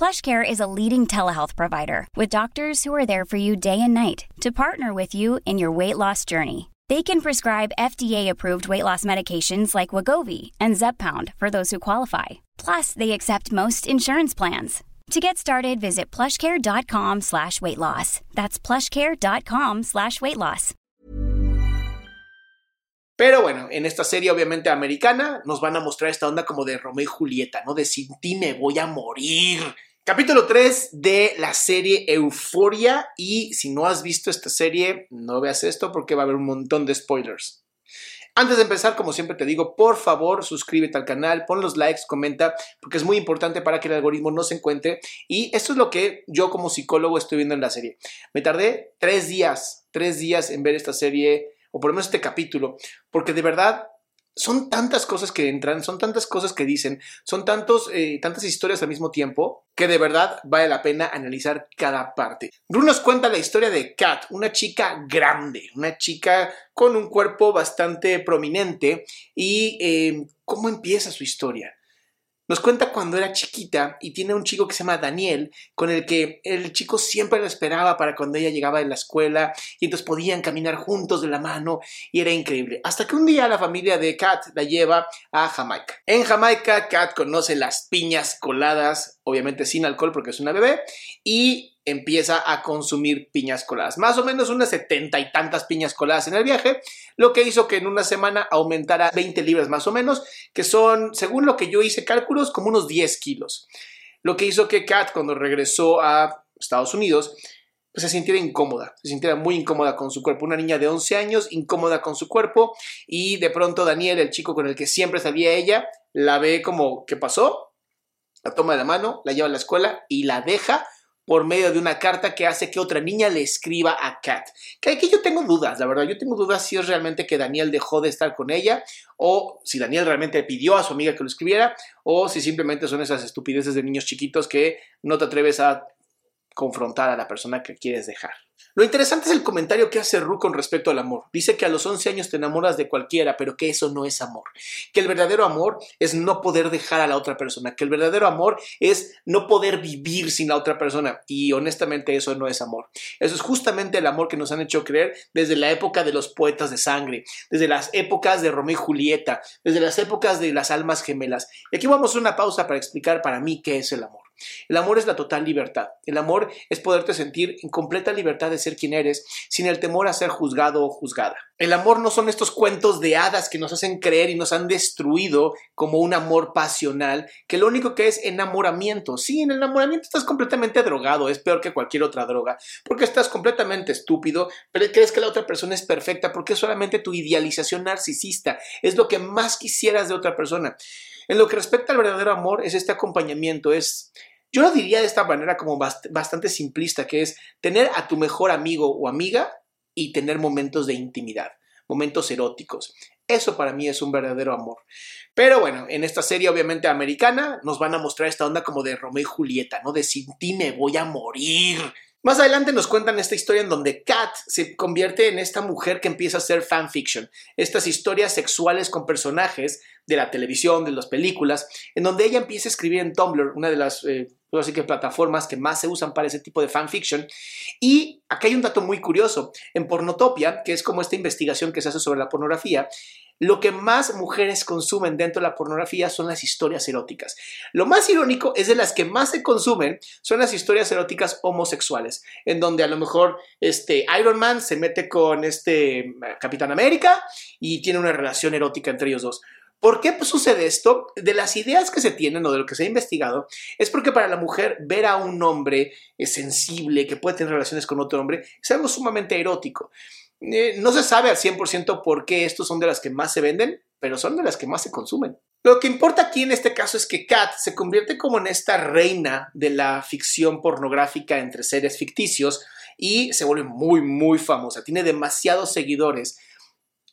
PlushCare is a leading telehealth provider with doctors who are there for you day and night to partner with you in your weight loss journey. They can prescribe FDA-approved weight loss medications like Wagovi and Zepbound for those who qualify. Plus, they accept most insurance plans. To get started, visit plushcare.com slash weight loss. That's plushcare.com slash weight loss. Pero bueno, en esta serie obviamente americana nos van a mostrar esta onda como de Romeo y Julieta, ¿no? De sin ti me voy a morir. Capítulo 3 de la serie Euforia y si no has visto esta serie, no veas esto porque va a haber un montón de spoilers. Antes de empezar, como siempre te digo, por favor suscríbete al canal, pon los likes, comenta, porque es muy importante para que el algoritmo no se encuentre. Y esto es lo que yo como psicólogo estoy viendo en la serie. Me tardé tres días, tres días en ver esta serie, o por lo menos este capítulo, porque de verdad son tantas cosas que entran, son tantas cosas que dicen, son tantos, eh, tantas historias al mismo tiempo que de verdad vale la pena analizar cada parte. Bruno nos cuenta la historia de Kat, una chica grande, una chica con un cuerpo bastante prominente y eh, cómo empieza su historia. Nos cuenta cuando era chiquita y tiene un chico que se llama Daniel, con el que el chico siempre lo esperaba para cuando ella llegaba de la escuela y entonces podían caminar juntos de la mano y era increíble. Hasta que un día la familia de Kat la lleva a Jamaica. En Jamaica, Kat conoce las piñas coladas, obviamente sin alcohol porque es una bebé, y empieza a consumir piñas coladas. Más o menos unas setenta y tantas piñas coladas en el viaje, lo que hizo que en una semana aumentara 20 libras más o menos, que son, según lo que yo hice cálculos, como unos 10 kilos. Lo que hizo que Kat, cuando regresó a Estados Unidos, pues se sintiera incómoda, se sintiera muy incómoda con su cuerpo. Una niña de 11 años, incómoda con su cuerpo, y de pronto Daniel, el chico con el que siempre salía ella, la ve como, ¿qué pasó? La toma de la mano, la lleva a la escuela y la deja por medio de una carta que hace que otra niña le escriba a Kat. Que aquí yo tengo dudas, la verdad, yo tengo dudas si es realmente que Daniel dejó de estar con ella o si Daniel realmente pidió a su amiga que lo escribiera o si simplemente son esas estupideces de niños chiquitos que no te atreves a confrontar a la persona que quieres dejar. Lo interesante es el comentario que hace Ru con respecto al amor. Dice que a los 11 años te enamoras de cualquiera, pero que eso no es amor. Que el verdadero amor es no poder dejar a la otra persona. Que el verdadero amor es no poder vivir sin la otra persona. Y honestamente eso no es amor. Eso es justamente el amor que nos han hecho creer desde la época de los poetas de sangre, desde las épocas de Romeo y Julieta, desde las épocas de las almas gemelas. Y aquí vamos a una pausa para explicar para mí qué es el amor. El amor es la total libertad. El amor es poderte sentir en completa libertad de ser quien eres, sin el temor a ser juzgado o juzgada. El amor no son estos cuentos de hadas que nos hacen creer y nos han destruido como un amor pasional, que lo único que es enamoramiento. Sí, en el enamoramiento estás completamente drogado, es peor que cualquier otra droga, porque estás completamente estúpido, pero crees que la otra persona es perfecta, porque es solamente tu idealización narcisista, es lo que más quisieras de otra persona. En lo que respecta al verdadero amor, es este acompañamiento, es yo lo diría de esta manera como bastante simplista, que es tener a tu mejor amigo o amiga y tener momentos de intimidad, momentos eróticos. Eso para mí es un verdadero amor. Pero bueno, en esta serie obviamente americana nos van a mostrar esta onda como de Romeo y Julieta, ¿no? De sin ti me voy a morir. Más adelante nos cuentan esta historia en donde Kat se convierte en esta mujer que empieza a hacer fanfiction, estas historias sexuales con personajes de la televisión, de las películas, en donde ella empieza a escribir en Tumblr, una de las eh, así que plataformas que más se usan para ese tipo de fanfiction. Y acá hay un dato muy curioso. En Pornotopia, que es como esta investigación que se hace sobre la pornografía, lo que más mujeres consumen dentro de la pornografía son las historias eróticas. Lo más irónico es de las que más se consumen son las historias eróticas homosexuales, en donde a lo mejor este Iron Man se mete con este Capitán América y tiene una relación erótica entre ellos dos. ¿Por qué sucede esto? De las ideas que se tienen o de lo que se ha investigado, es porque para la mujer ver a un hombre sensible que puede tener relaciones con otro hombre es algo sumamente erótico. Eh, no se sabe al 100% por qué estos son de las que más se venden, pero son de las que más se consumen. Lo que importa aquí en este caso es que Kat se convierte como en esta reina de la ficción pornográfica entre seres ficticios y se vuelve muy, muy famosa. Tiene demasiados seguidores.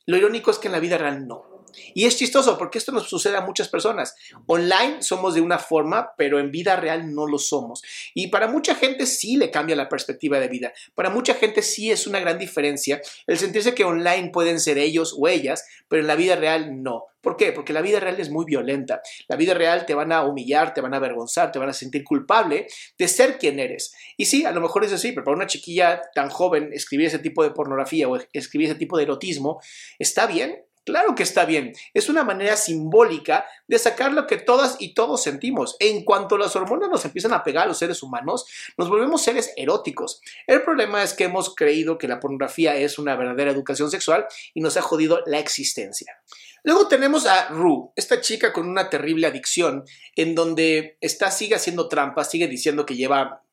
Lo irónico es que en la vida real no. Y es chistoso porque esto nos sucede a muchas personas. Online somos de una forma, pero en vida real no lo somos. Y para mucha gente sí le cambia la perspectiva de vida. Para mucha gente sí es una gran diferencia el sentirse que online pueden ser ellos o ellas, pero en la vida real no. ¿Por qué? Porque la vida real es muy violenta. La vida real te van a humillar, te van a avergonzar, te van a sentir culpable de ser quien eres. Y sí, a lo mejor es así, pero para una chiquilla tan joven escribir ese tipo de pornografía o escribir ese tipo de erotismo, ¿está bien? Claro que está bien, es una manera simbólica de sacar lo que todas y todos sentimos. En cuanto las hormonas nos empiezan a pegar a los seres humanos, nos volvemos seres eróticos. El problema es que hemos creído que la pornografía es una verdadera educación sexual y nos ha jodido la existencia. Luego tenemos a Rue, esta chica con una terrible adicción, en donde está, sigue haciendo trampas, sigue diciendo que lleva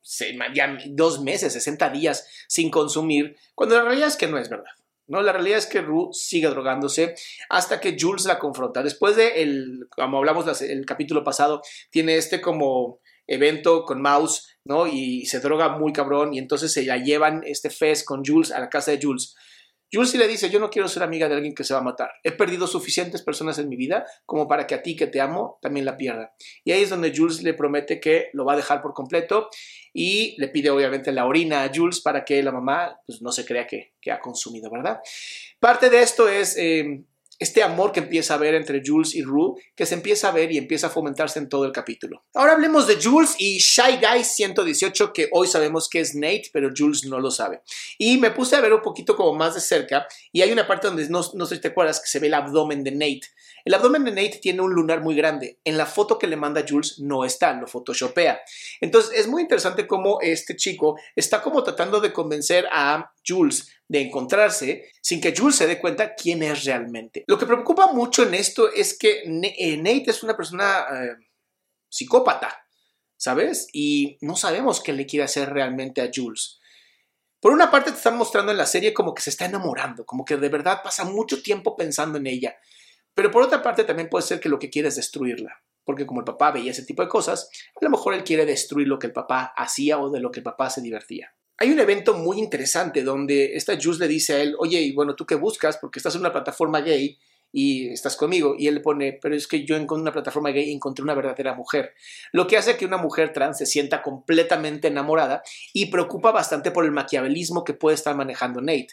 ya dos meses, 60 días sin consumir, cuando la realidad es que no es verdad. No, la realidad es que Rue sigue drogándose hasta que Jules la confronta. Después de, el, como hablamos el capítulo pasado, tiene este como evento con Mouse, ¿no? Y se droga muy cabrón y entonces se la llevan este fest con Jules a la casa de Jules. Jules le dice, yo no quiero ser amiga de alguien que se va a matar. He perdido suficientes personas en mi vida como para que a ti que te amo también la pierda. Y ahí es donde Jules le promete que lo va a dejar por completo y le pide obviamente la orina a Jules para que la mamá pues, no se crea que, ha consumido, ¿verdad? Parte de esto es... Eh, este amor que empieza a haber entre Jules y Rue, que se empieza a ver y empieza a fomentarse en todo el capítulo. Ahora hablemos de Jules y Shy Guy 118, que hoy sabemos que es Nate, pero Jules no lo sabe. Y me puse a ver un poquito como más de cerca, y hay una parte donde no, no sé si te acuerdas que se ve el abdomen de Nate. El abdomen de Nate tiene un lunar muy grande. En la foto que le manda Jules no está, lo photoshopea. Entonces es muy interesante cómo este chico está como tratando de convencer a Jules de encontrarse sin que Jules se dé cuenta quién es realmente. Lo que preocupa mucho en esto es que eh, Nate es una persona eh, psicópata, ¿sabes? Y no sabemos qué le quiere hacer realmente a Jules. Por una parte te están mostrando en la serie como que se está enamorando, como que de verdad pasa mucho tiempo pensando en ella. Pero por otra parte también puede ser que lo que quiere es destruirla, porque como el papá veía ese tipo de cosas, a lo mejor él quiere destruir lo que el papá hacía o de lo que el papá se divertía. Hay un evento muy interesante donde esta Jules le dice a él, oye, y bueno, ¿tú qué buscas? Porque estás en una plataforma gay y estás conmigo. Y él pone, pero es que yo en una plataforma gay encontré una verdadera mujer. Lo que hace que una mujer trans se sienta completamente enamorada y preocupa bastante por el maquiavelismo que puede estar manejando Nate,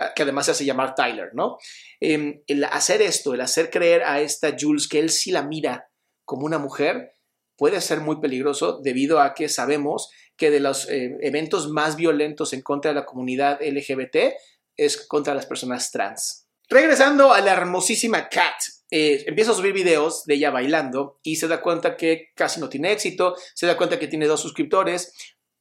ah, que además se hace llamar Tyler, ¿no? Em, el hacer esto, el hacer creer a esta Jules que él sí la mira como una mujer, puede ser muy peligroso debido a que sabemos que de los eh, eventos más violentos en contra de la comunidad LGBT es contra las personas trans. Regresando a la hermosísima Kat, eh, empieza a subir videos de ella bailando y se da cuenta que casi no tiene éxito, se da cuenta que tiene dos suscriptores,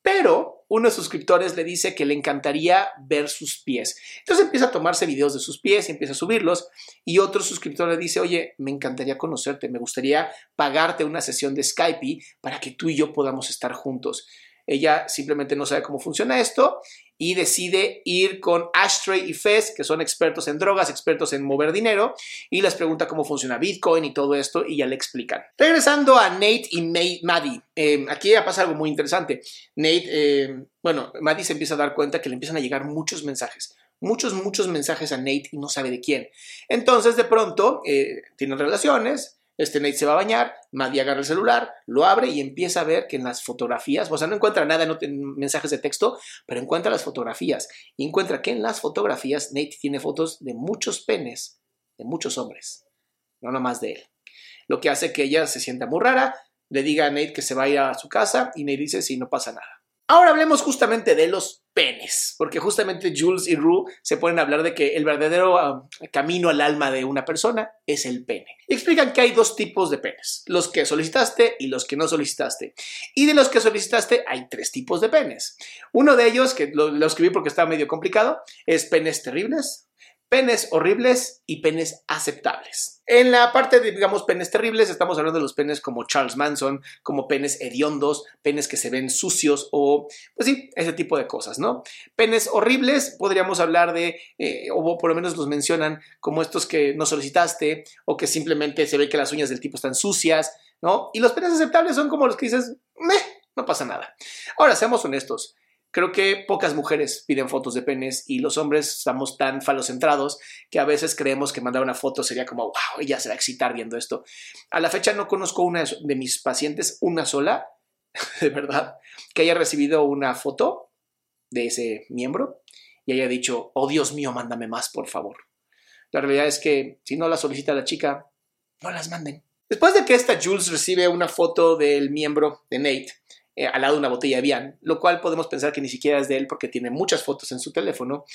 pero uno de sus suscriptores le dice que le encantaría ver sus pies. Entonces empieza a tomarse videos de sus pies y empieza a subirlos y otro suscriptor le dice, oye, me encantaría conocerte, me gustaría pagarte una sesión de Skype para que tú y yo podamos estar juntos. Ella simplemente no sabe cómo funciona esto y decide ir con Ashtray y Fez, que son expertos en drogas, expertos en mover dinero, y les pregunta cómo funciona Bitcoin y todo esto, y ya le explican. Regresando a Nate y Maddie, eh, aquí ya pasa algo muy interesante. Nate, eh, bueno, Maddie se empieza a dar cuenta que le empiezan a llegar muchos mensajes muchos, muchos mensajes a Nate y no sabe de quién. Entonces, de pronto, eh, tienen relaciones, este Nate se va a bañar, Maddie agarra el celular, lo abre y empieza a ver que en las fotografías, o sea, no encuentra nada en mensajes de texto, pero encuentra las fotografías y encuentra que en las fotografías Nate tiene fotos de muchos penes, de muchos hombres, no nomás de él. Lo que hace que ella se sienta muy rara, le diga a Nate que se vaya a su casa y Nate dice, sí, no pasa nada. Ahora hablemos justamente de los penes, porque justamente Jules y Rue se ponen a hablar de que el verdadero ah, camino al alma de una persona es el pene. Explican que hay dos tipos de penes, los que solicitaste y los que no solicitaste. Y de los que solicitaste hay tres tipos de penes. Uno de ellos, que lo, lo escribí porque estaba medio complicado, es penes terribles, penes horribles y penes aceptables. En la parte de, digamos, penes terribles, estamos hablando de los penes como Charles Manson, como penes hediondos, penes que se ven sucios o, pues sí, ese tipo de cosas, ¿no? Penes horribles, podríamos hablar de, eh, o por lo menos los mencionan como estos que no solicitaste o que simplemente se ve que las uñas del tipo están sucias, ¿no? Y los penes aceptables son como los que dices, meh, no pasa nada. Ahora, seamos honestos. Creo que pocas mujeres piden fotos de penes y los hombres estamos tan falocentrados que a veces creemos que mandar una foto sería como, wow, ella se va a excitar viendo esto. A la fecha no conozco una de mis pacientes, una sola, de verdad, que haya recibido una foto de ese miembro y haya dicho, oh Dios mío, mándame más, por favor. La realidad es que si no la solicita la chica, no las manden. Después de que esta Jules recibe una foto del miembro de Nate, eh, al lado de una botella de Vian, lo cual podemos pensar que ni siquiera es de él porque tiene muchas fotos en su teléfono.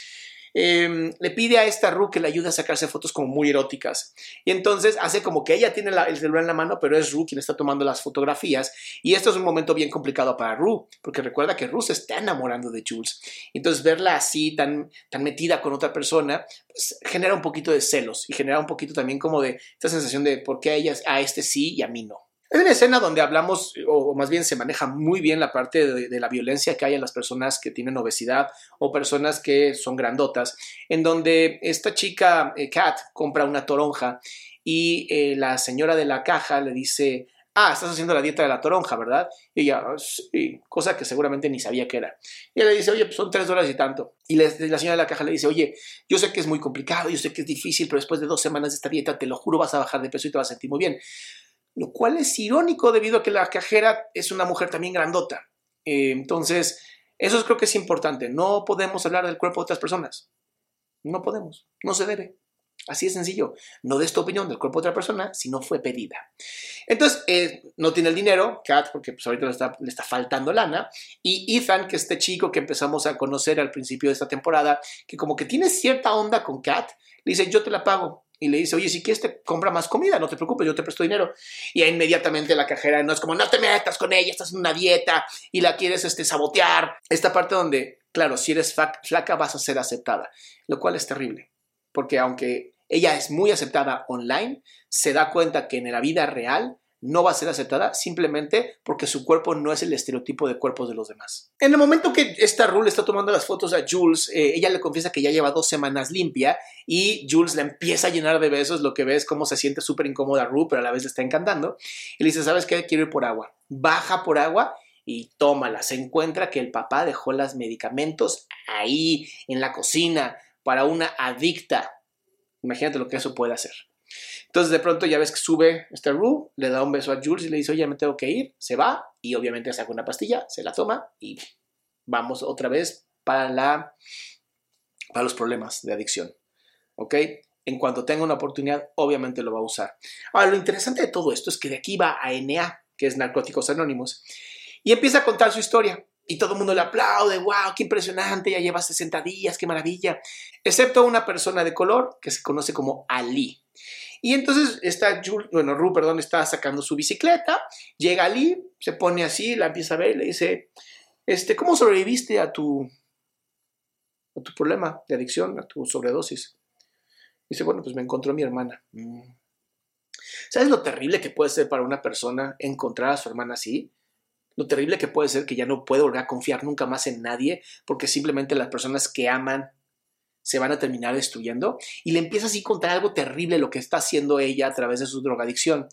Em, le pide a esta Ru que le ayude a sacarse fotos como muy eróticas. Y entonces hace como que ella tiene el celular en la mano, pero es Ru quien está tomando las fotografías. Y esto es un momento bien complicado para Ru, porque recuerda que Ru se está enamorando de Jules. Entonces verla así, tan, tan metida con otra persona, pues, genera un poquito de celos y genera un poquito también como de esta sensación de por qué a ella, a este sí y a mí no. Hay una escena donde hablamos, o más bien se maneja muy bien la parte de, la violencia que hay en las personas que tienen obesidad o personas que son grandotas, en donde esta chica, eh, Kat, compra una toronja y eh, la señora de la caja le dice, ah, estás haciendo la dieta de la toronja, ¿verdad? Y ella, sí, cosa que seguramente ni sabía que era. Y ella le dice, oye, pues son tres dólares y tanto. Y la señora de la caja le dice, oye, yo sé que es muy complicado, yo sé que es difícil, pero después de dos semanas de esta dieta, te lo juro, vas a bajar de peso y te vas a sentir muy bien lo cual es irónico debido a que la cajera es una mujer también grandota. Eh, entonces, eso creo que es importante. No podemos hablar del cuerpo de otras personas. No podemos, no se debe. Así de sencillo. No des tu opinión del cuerpo de otra persona si no fue pedida. Entonces, eh, no tiene el dinero, Kat, porque pues, ahorita le está, le está, faltando lana. Y Ethan, que este chico que empezamos a conocer al principio de esta temporada, que como que tiene cierta onda con Kat, le dice, yo te la pago y le dice, oye, si quieres te compra más comida, no te preocupes, yo te presto dinero. Y inmediatamente la cajera no es como, no te metas con ella, estás en una dieta y la quieres este, sabotear. Esta parte donde, claro, si eres flaca vas a ser aceptada, lo cual es terrible, porque aunque ella es muy aceptada online, se da cuenta que en la vida real no va a ser aceptada simplemente porque su cuerpo no es el estereotipo de cuerpos de los demás. En el momento que esta Rule está tomando las fotos a Jules, eh, ella le confiesa que ya lleva dos semanas limpia y Jules le empieza a llenar de besos, lo que ves cómo se siente súper incómoda Rue, pero a la vez le está encantando. Y le dice, ¿sabes qué? Quiero ir por agua. Baja por agua y tómala. Se encuentra que el papá dejó los medicamentos ahí en la cocina para una adicta. Imagínate lo que eso puede hacer. Entonces de pronto ya ves que sube este Rue, le da un beso a Jules y le dice, oye, me tengo que ir, se va y obviamente saca una pastilla, se la toma y vamos otra vez para, la, para los problemas de adicción. ¿Ok? En cuanto tenga una oportunidad, obviamente lo va a usar. Ahora, lo interesante de todo esto es que de aquí va a NA, que es Narcóticos Anónimos, y empieza a contar su historia. Y todo el mundo le aplaude, wow, qué impresionante, ya lleva 60 días, qué maravilla. Excepto una persona de color que se conoce como Ali. Y entonces está bueno, Ru, perdón, está sacando su bicicleta, llega Ali, se pone así, la empieza a ver y le dice, este, ¿cómo sobreviviste a tu, a tu problema de adicción, a tu sobredosis? Dice, bueno, pues me encontró mi hermana. Mm. ¿Sabes lo terrible que puede ser para una persona encontrar a su hermana así? Lo terrible que puede ser que ya no puede volver a confiar nunca más en nadie porque simplemente las personas que aman se van a terminar destruyendo. Y le empieza así a contar algo terrible lo que está haciendo ella a través de su drogadicción.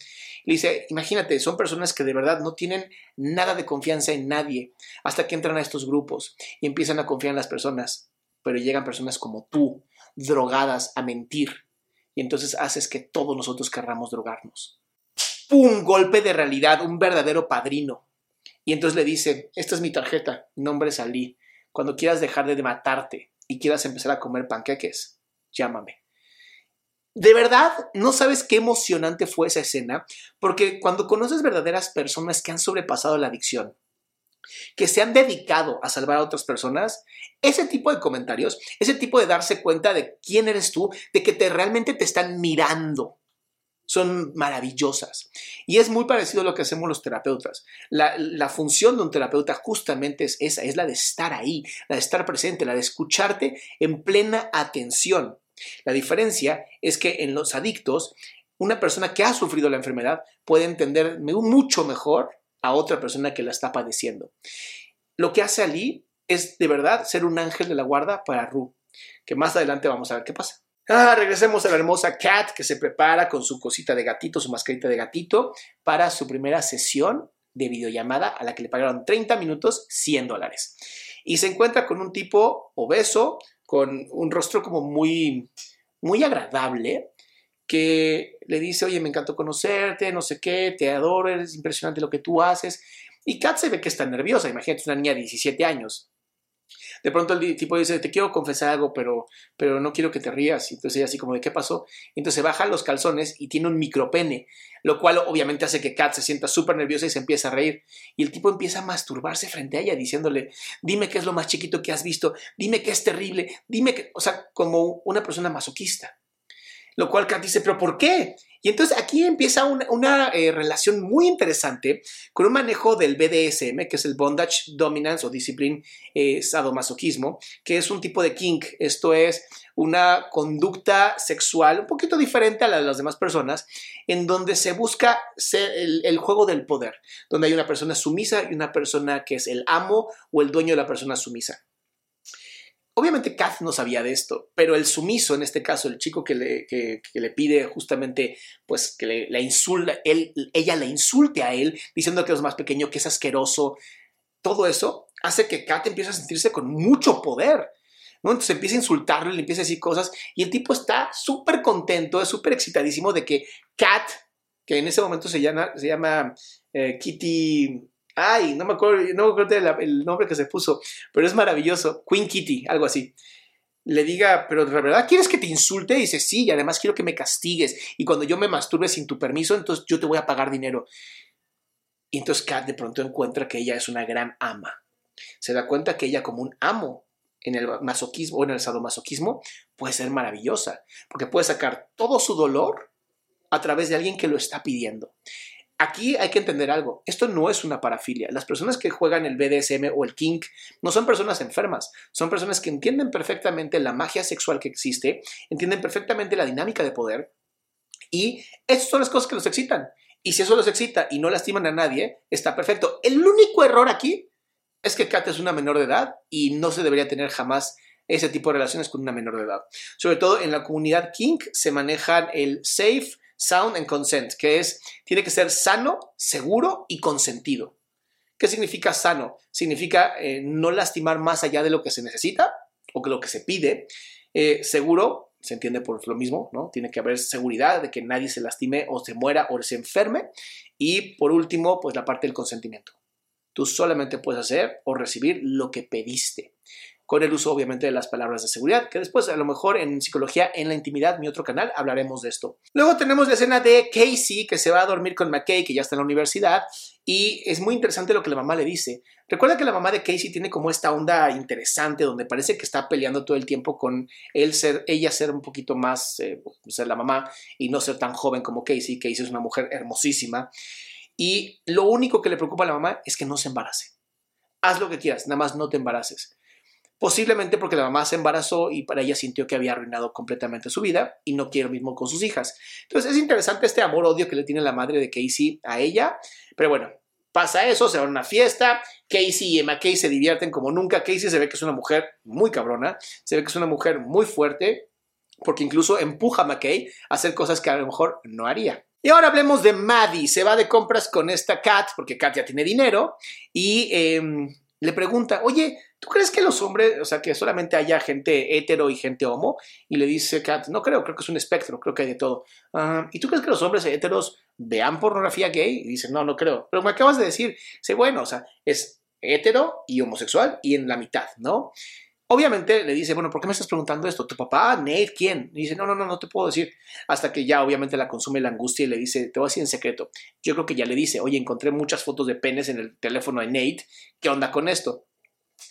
Le dice, imagínate, son personas que de verdad no tienen nada de confianza en nadie hasta que entran a estos grupos y empiezan a confiar en las personas. Pero llegan personas como tú, drogadas, a mentir. Y entonces haces que todos nosotros querramos drogarnos. ¡Pum! Golpe de realidad, un verdadero padrino. Y entonces le dice, esta es mi tarjeta, nombre es Ali. Cuando quieras dejar de matarte, y quieras empezar a comer panqueques, llámame. De verdad, no sabes qué emocionante fue esa escena, porque cuando conoces verdaderas personas que han sobrepasado la adicción, que se han dedicado a salvar a otras personas, ese tipo de comentarios, ese tipo de darse cuenta de quién eres tú, de que te realmente te están mirando, son maravillosas. Y es muy parecido a lo que hacemos los terapeutas. La, función de un terapeuta justamente es esa, es la de estar ahí, la de estar presente, la de escucharte en plena atención. La diferencia es que en los adictos, una persona que ha sufrido la enfermedad puede entender mucho mejor a otra persona que la está padeciendo. Lo que hace Ali es de verdad ser un ángel de la guarda para Ru, que más adelante vamos a ver qué pasa. Ah, regresemos a la hermosa Kat que se prepara con su cosita de gatito, su mascarita de gatito, para su primera sesión de videollamada a la que le pagaron 30 minutos, 100 dólares. Y se encuentra con un tipo obeso, con un rostro como muy, muy agradable, que le dice, oye, me encantó conocerte, no sé qué, te adoro, es impresionante lo que tú haces. Y Kat se ve que está nerviosa, imagínate, una niña de 17 años. De pronto el tipo dice, te quiero confesar algo, pero, pero no quiero que te rías. Y entonces ella así como, ¿de qué pasó? Entonces baja los calzones y tiene un micropene, lo cual obviamente hace que Kat se sienta súper nerviosa y se empieza a reír. Y el tipo empieza a masturbarse frente a ella diciéndole, dime qué es lo más chiquito que has visto, dime qué es terrible, dime que, o sea, como una persona masoquista. Lo cual Kat dice, pero ¿por qué? Y entonces aquí empieza una, eh, relación muy interesante con un manejo del BDSM, que es el Bondage Dominance o Discipline eh, Sadomasoquismo, que es un tipo de kink. Esto es una conducta sexual un poquito diferente a la de las demás personas, en donde se busca el, el, juego del poder, donde hay una persona sumisa y una persona que es el amo o el dueño de la persona sumisa. Obviamente Kath no sabía de esto, pero el sumiso, en este caso, el chico que le, pide justamente, pues que le, insulta, él, ella le insulte a él, diciendo que es más pequeño, que es asqueroso, todo eso hace que Kath empiece a sentirse con mucho poder. Entonces empieza a insultarlo, le empieza a decir cosas y el tipo está súper contento, es súper excitadísimo de que Kat, que en ese momento se llama, se llama eh, Kitty Ay, no me acuerdo, no me acuerdo el nombre que se puso, pero es maravilloso. Queen Kitty, algo así. Le diga, pero de verdad quieres que te insulte? Y dice, sí, y además quiero que me castigues. Y cuando yo me masturbe sin tu permiso, entonces yo te voy a pagar dinero. Y entonces Kat de pronto encuentra que ella es una gran ama. Se da cuenta que ella como un amo en el masoquismo o en el sadomasoquismo puede ser maravillosa, porque puede sacar todo su dolor a través de alguien que lo está pidiendo. Aquí hay que entender algo, esto no es una parafilia. Las personas que juegan el BDSM o el kink no son personas enfermas, son personas que entienden perfectamente la magia sexual que existe, entienden perfectamente la dinámica de poder y estas son las cosas que los excitan. Y si eso los excita y no lastiman a nadie, está perfecto. El único error aquí es que Kat es una menor de edad y no se debería tener jamás ese tipo de relaciones con una menor de edad. Sobre todo en la comunidad kink se manejan el safe, Sound and consent, que es, tiene que ser sano, seguro y consentido. ¿Qué significa sano? Significa eh, no lastimar más allá de lo que se necesita o que lo que se pide. Eh, seguro, se entiende por lo mismo, ¿no? Tiene que haber seguridad de que nadie se lastime o se muera o se enferme. Y por último, pues la parte del consentimiento. Tú solamente puedes hacer o recibir lo que pediste con el uso obviamente de las palabras de seguridad, que después a lo mejor en psicología en la intimidad, mi otro canal, hablaremos de esto. Luego tenemos la escena de Casey que se va a dormir con McKay, que ya está en la universidad, y es muy interesante lo que la mamá le dice. Recuerda que la mamá de Casey tiene como esta onda interesante donde parece que está peleando todo el tiempo con él ser, ella ser un poquito más, eh, ser la mamá y no ser tan joven como Casey. Casey es una mujer hermosísima. Y lo único que le preocupa a la mamá es que no se embarace. Haz lo que quieras, nada más no te embaraces. Posiblemente porque la mamá se embarazó y para ella sintió que había arruinado completamente su vida y no quiere lo mismo con sus hijas. Entonces es interesante este amor-odio que le tiene la madre de Casey a ella. Pero bueno, pasa eso, se va a una fiesta. Casey y McKay se divierten como nunca. Casey se ve que es una mujer muy cabrona, se ve que es una mujer muy fuerte, porque incluso empuja a McKay a hacer cosas que a lo mejor no haría. Y ahora hablemos de Maddie. Se va de compras con esta Kat, porque Kat ya tiene dinero, y em, le pregunta, oye, ¿tú crees que los hombres, o sea, que solamente haya gente hetero y gente homo? Y le dice Kat, no creo, creo que es un espectro, creo que hay de todo. Ah, ¿Y tú crees que los hombres heteros vean pornografía gay? Y dice, no, no creo. Pero me acabas de decir, sé bueno, o sea, es hetero y homosexual y en la mitad, ¿no? Obviamente le dice, bueno, ¿por qué me estás preguntando esto? ¿Tu papá? ¿Nate? ¿Quién? Y dice, no, no, no, no te puedo decir. Hasta que ya obviamente la consume la angustia y le dice, te voy a decir en secreto. Yo creo que ya le dice, oye, encontré muchas fotos de penes en el teléfono de Nate. ¿Qué onda con esto?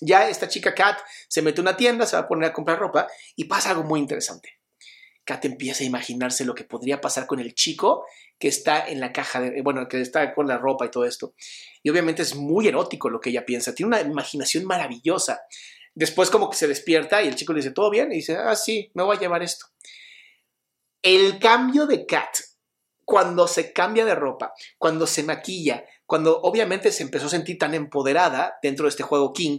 Ya esta chica Kat se mete a una tienda, se va a poner a comprar ropa y pasa algo muy interesante. Kat empieza a imaginarse lo que podría pasar con el chico que está en la caja, de, bueno, que está con la ropa y todo esto. Y obviamente es muy erótico lo que ella piensa, tiene una imaginación maravillosa. Después como que se despierta y el chico le dice, ¿todo bien? Y dice, ah, sí, me voy a llevar esto. El cambio de Kat, cuando se cambia de ropa, cuando se maquilla, cuando obviamente se empezó a sentir tan empoderada dentro de este juego King,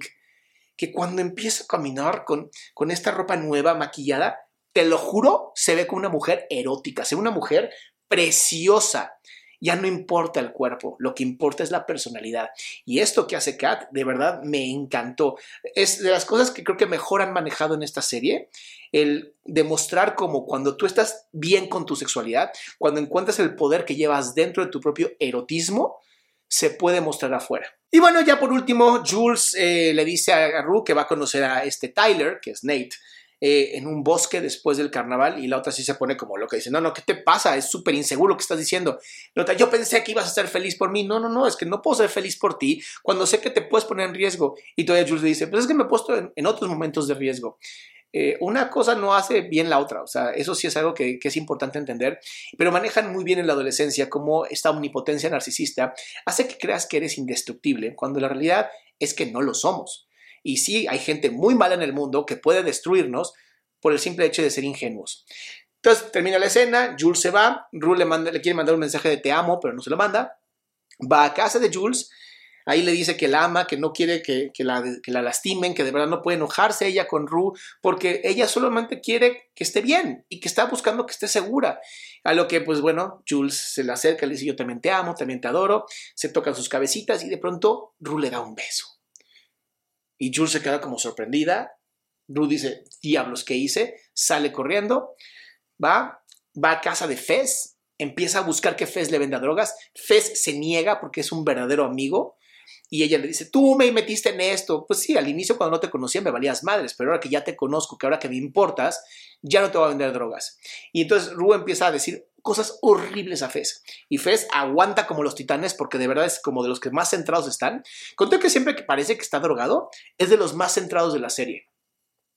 que cuando empieza a caminar con, con esta ropa nueva, maquillada, te lo juro, se ve como una mujer erótica, se ve una mujer preciosa. Ya no importa el cuerpo, lo que importa es la personalidad. Y esto que hace Kat, de verdad, me encantó. Es de las cosas que creo que mejor han manejado en esta serie, el demostrar cómo cuando tú estás bien con tu sexualidad, cuando encuentras el poder que llevas dentro de tu propio erotismo, se puede mostrar afuera. Y bueno, ya por último, Jules eh, le dice a Rue que va a conocer a este Tyler, que es Nate, eh, en un bosque después del carnaval y la otra sí se pone como loca. Dice, no, no, ¿qué te pasa? Es súper inseguro lo que estás diciendo. La otra, yo pensé que ibas a ser feliz por mí. No, no, no, es que no puedo ser feliz por ti cuando sé que te puedes poner en riesgo. Y todavía Jules le dice, pues es que me he puesto en, otros momentos de riesgo. Eh, una cosa no hace bien la otra, o sea, eso sí es algo que, es importante entender, pero manejan muy bien en la adolescencia cómo esta omnipotencia narcisista hace que creas que eres indestructible, cuando la realidad es que no lo somos. Y sí, hay gente muy mala en el mundo que puede destruirnos por el simple hecho de ser ingenuos. Entonces termina la escena, Jules se va, Rue le, le quiere mandar un mensaje de te amo, pero no se lo manda. Va a casa de Jules, ahí le dice que la ama, que no quiere que, la, la, lastimen, que de verdad no puede enojarse ella con Rue, porque ella solamente quiere que esté bien y que está buscando que esté segura. A lo que, pues bueno, Jules se le acerca, le dice yo también te amo, también te adoro, se tocan sus cabecitas y de pronto Rue le da un beso. Y Jules se queda como sorprendida. Rue dice, diablos, ¿qué hice? Sale corriendo, va, va a casa de Fez, empieza a buscar que Fez le venda drogas. Fez se niega porque es un verdadero amigo. Y ella le dice, tú me metiste en esto. Pues sí, al inicio cuando no te conocía me valías madres, pero ahora que ya te conozco, que ahora que me importas, ya no te voy a vender drogas. Y entonces Rue empieza a decir cosas horribles a Fez. Y Fez aguanta como los titanes porque de verdad es como de los que más centrados están. Conté que siempre que parece que está drogado, es de los más centrados de la serie.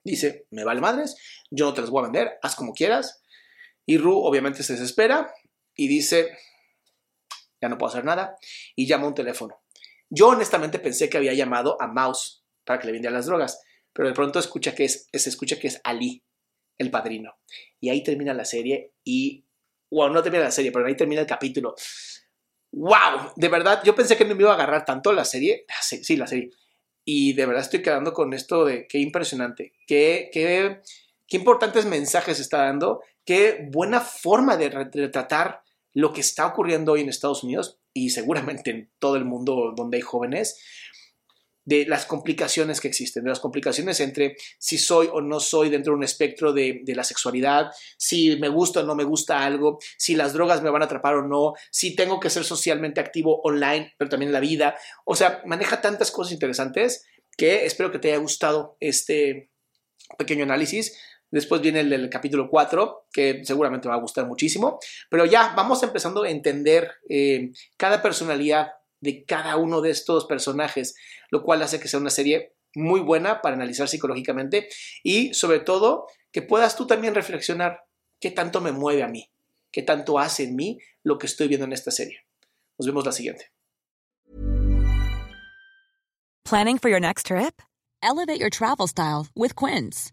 Dice, me vale madres, yo no te las voy a vender, haz como quieras. Y Ru obviamente se desespera y dice, ya no puedo hacer nada, y llama un teléfono. Yo honestamente pensé que había llamado a Mouse para que le vendiera las drogas, pero de pronto escucha que es, se escucha que es Ali, el padrino. Y ahí termina la serie y wow, no termina la serie, pero ahí termina el capítulo. ¡Wow! De verdad, yo pensé que no me iba a agarrar tanto la serie. Sí, la serie. Y de verdad estoy quedando con esto de qué impresionante, qué, qué, qué importantes mensajes está dando, qué buena forma de retratar lo que está ocurriendo hoy en Estados Unidos y seguramente en todo el mundo donde hay jóvenes de las complicaciones que existen, de las complicaciones entre si soy o no soy dentro de un espectro de, la sexualidad, si me gusta o no me gusta algo, si las drogas me van a atrapar o no, si tengo que ser socialmente activo online, pero también en la vida. O sea, maneja tantas cosas interesantes que espero que te haya gustado este pequeño análisis. Después viene el capítulo 4, que seguramente va a gustar muchísimo. Pero ya vamos empezando a entender eh, cada personalidad de cada uno de estos personajes, lo cual hace que sea una serie muy buena para analizar psicológicamente y sobre todo que puedas tú también reflexionar qué tanto me mueve a mí, qué tanto hace en mí lo que estoy viendo en esta serie. Nos vemos la siguiente. Planning for your next trip? Elevate your travel style with Quince.